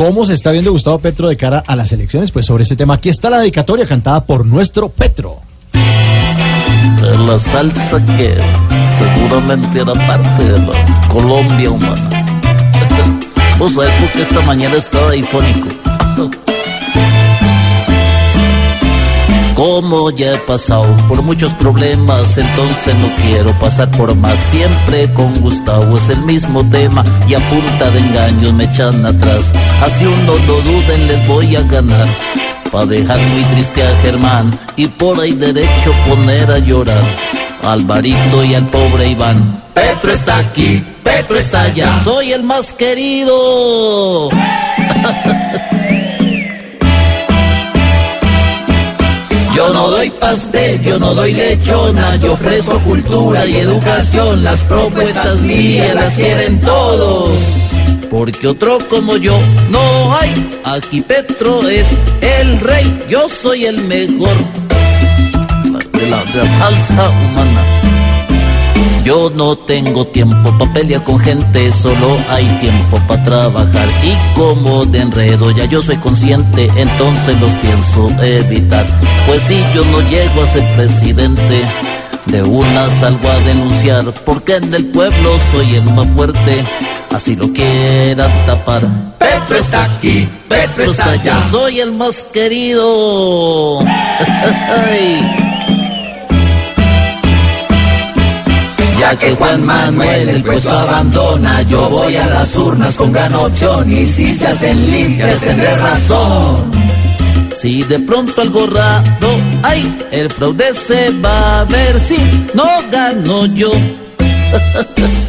¿Cómo se está viendo Gustavo Petro de cara a las elecciones? Pues sobre este tema, aquí está la dedicatoria cantada por nuestro Petro. La salsa que seguramente era parte de la Colombia humana. Vos sabés por qué esta mañana estaba difónico. Como ya he pasado por muchos problemas, entonces no quiero pasar por más. Siempre con Gustavo es el mismo tema y a punta de engaños me echan atrás. Así uno no duden, les voy a ganar. Pa' dejar muy triste a Germán y por ahí derecho poner a llorar. Alvarito y al pobre Iván. Petro está aquí, Petro está allá. Soy el más querido. Yo no doy pastel, yo no doy lechona, yo ofrezco cultura y educación. Las propuestas mías las quieren todos. Porque otro como yo no hay. Aquí Petro es el rey, yo soy el mejor. De la, la salsa humana. Yo no tengo tiempo para pelear con gente, solo hay tiempo para trabajar. Y como de enredo ya yo soy consciente, entonces los pienso evitar. Pues si yo no llego a ser presidente, de una salgo a denunciar, porque en el pueblo soy el más fuerte, así lo quieran tapar. Petro está aquí, Petro está allá, soy el más querido. Que Juan Manuel el puesto abandona, yo voy a las urnas con gran opción y si se hacen limpias tendré razón. Si de pronto algo raro hay, el fraude se va a ver si no gano yo.